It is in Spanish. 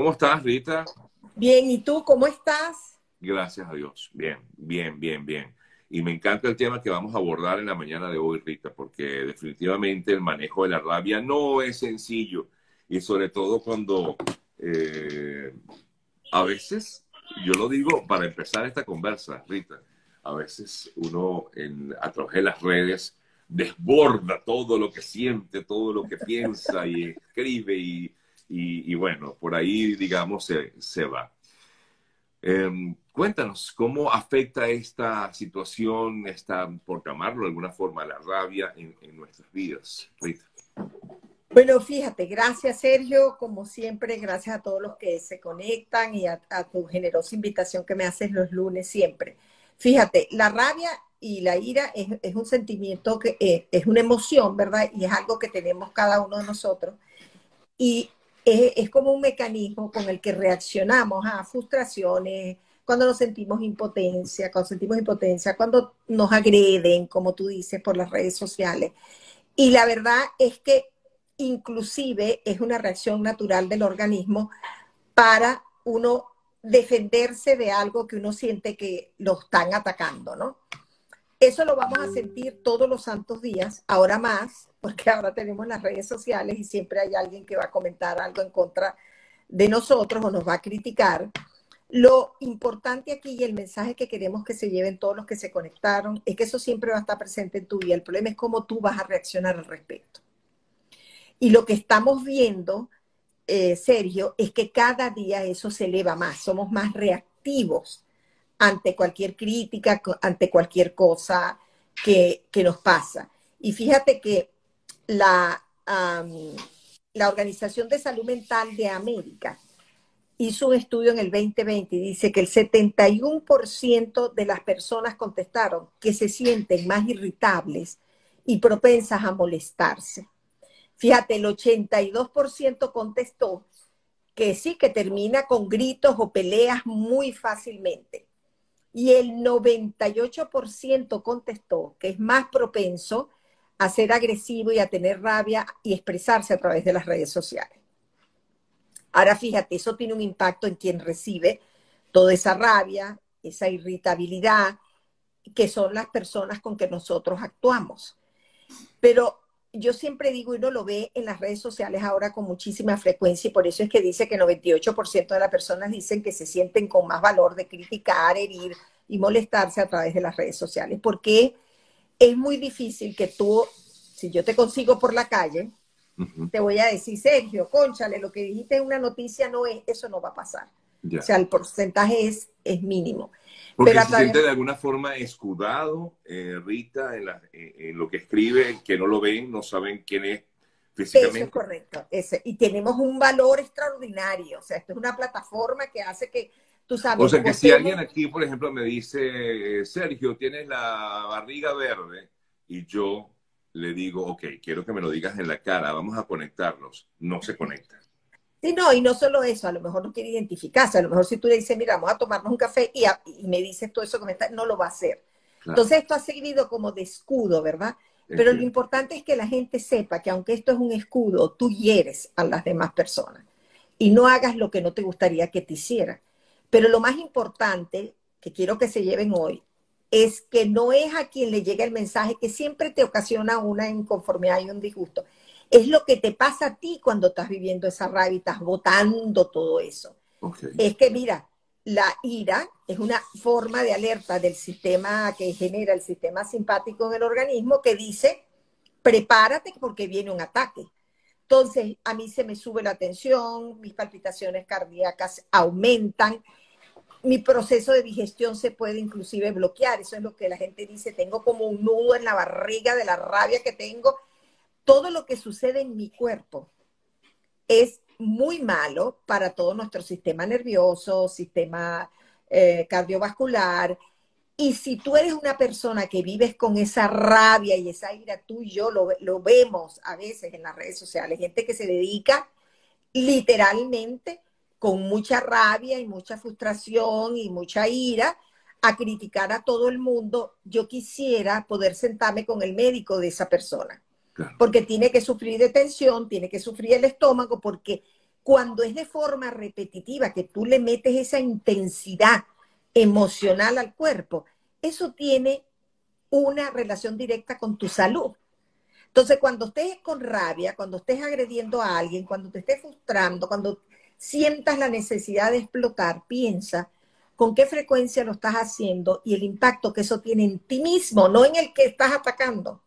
¿Cómo estás, Rita? Bien, ¿y tú cómo estás? Gracias a Dios. Bien, bien, bien, bien. Y me encanta el tema que vamos a abordar en la mañana de hoy, Rita, porque definitivamente el manejo de la rabia no es sencillo. Y sobre todo cuando eh, a veces, yo lo digo para empezar esta conversa, Rita, a veces uno en, a través de las redes desborda todo lo que siente, todo lo que piensa y escribe y, y, bueno, por ahí, digamos, se, se va. Em, cuéntanos, ¿cómo afecta esta situación, esta, por llamarlo de alguna forma, la rabia en, en nuestras vidas, Rita? Bueno, fíjate, gracias Sergio, como siempre, gracias a todos los que se conectan y a, a tu generosa invitación que me haces los lunes siempre. Fíjate, la rabia y la ira es, es un sentimiento que eh, es una emoción, ¿verdad? Y es algo que tenemos cada uno de nosotros. Y es, como un mecanismo con el que reaccionamos a frustraciones, cuando nos sentimos impotencia, cuando sentimos impotencia, cuando nos agreden, como tú dices, por las redes sociales. Y la verdad es que inclusive es una reacción natural del organismo para uno defenderse de algo que uno siente que lo están atacando, ¿no? Eso lo vamos a sentir todos los santos días, ahora más, porque ahora tenemos las redes sociales y siempre hay alguien que va a comentar algo en contra de nosotros o nos va a criticar. Lo importante aquí y el mensaje que queremos que se lleven todos los que se conectaron es que eso siempre va a estar presente en tu vida. El problema es cómo tú vas a reaccionar al respecto. Y lo que estamos viendo, eh, Sergio, es que cada día eso se eleva más, somos más reactivos ante cualquier crítica, ante cualquier cosa que, nos pasa. Y fíjate que la, la Organización de Salud Mental de América hizo un estudio en el 2020 y dice que el 71% de las personas contestaron que se sienten más irritables y propensas a molestarse. Fíjate, el 82% contestó que sí, que termina con gritos o peleas muy fácilmente. Y el 98% contestó que es más propenso a ser agresivo y a tener rabia y expresarse a través de las redes sociales. Ahora fíjate, eso tiene un impacto en quien recibe toda esa rabia, esa irritabilidad, que son las personas con que nosotros actuamos. Pero yo siempre digo, y uno lo ve en las redes sociales ahora con muchísima frecuencia, y por eso es que dice que 98% de las personas dicen que se sienten con más valor de criticar, herir y molestarse a través de las redes sociales, porque es muy difícil que tú, si yo te consigo por la calle, uh -huh. te voy a decir, Sergio, conchale, lo que dijiste en una noticia no es, eso no va a pasar. O sea, el porcentaje es, es mínimo. Porque Pero se través... siente de alguna forma escudado, eh, Rita, en, la, en, lo que escribe, que no lo ven, no saben quién es físicamente. Eso es correcto. Ese. Y tenemos un valor extraordinario. O sea, esto es una plataforma que hace que tú sabes. O sea, que si alguien aquí, por ejemplo, me dice, Sergio, tienes la barriga verde, y yo le digo, ok, quiero que me lo digas en la cara, vamos a conectarnos. No se conecta. Sí, no, y no solo eso, a lo mejor no quiere identificarse, a lo mejor si tú le dices, mira, vamos a tomarnos un café y, a, y me dices todo eso que me está, no lo va a hacer. Claro. Entonces esto ha servido como de escudo, ¿verdad? Pero lo importante es que la gente sepa que aunque esto es un escudo, tú hieres a las demás personas y no hagas lo que no te gustaría que te hicieran. Pero lo más importante que quiero que se lleven hoy es que no es a quien le llega el mensaje que siempre te ocasiona una inconformidad y un disgusto, es lo que te pasa a ti cuando estás viviendo esa rabia y estás votando todo eso. Okay. Es que, mira, la ira es una forma de alerta del sistema que genera el sistema simpático en el organismo que dice, prepárate porque viene un ataque. Entonces, a mí se me sube la tensión, mis palpitaciones cardíacas aumentan, mi proceso de digestión se puede inclusive bloquear. Eso es lo que la gente dice, tengo como un nudo en la barriga de la rabia que tengo todo lo que sucede en mi cuerpo es muy malo para todo nuestro sistema nervioso, sistema eh, cardiovascular. Y si tú eres una persona que vives con esa rabia y esa ira, tú y yo lo, lo vemos a veces en las redes sociales, gente que se dedica literalmente con mucha rabia y mucha frustración y mucha ira a criticar a todo el mundo, yo quisiera poder sentarme con el médico de esa persona Porque tiene que sufrir de tensión, tiene que sufrir el estómago, porque cuando es de forma repetitiva, que tú le metes esa intensidad emocional al cuerpo, eso tiene una relación directa con tu salud. Entonces, cuando estés con rabia, cuando estés agrediendo a alguien, cuando te estés frustrando, cuando sientas la necesidad de explotar, piensa con qué frecuencia lo estás haciendo y el impacto que eso tiene en ti mismo, no en el que estás atacando.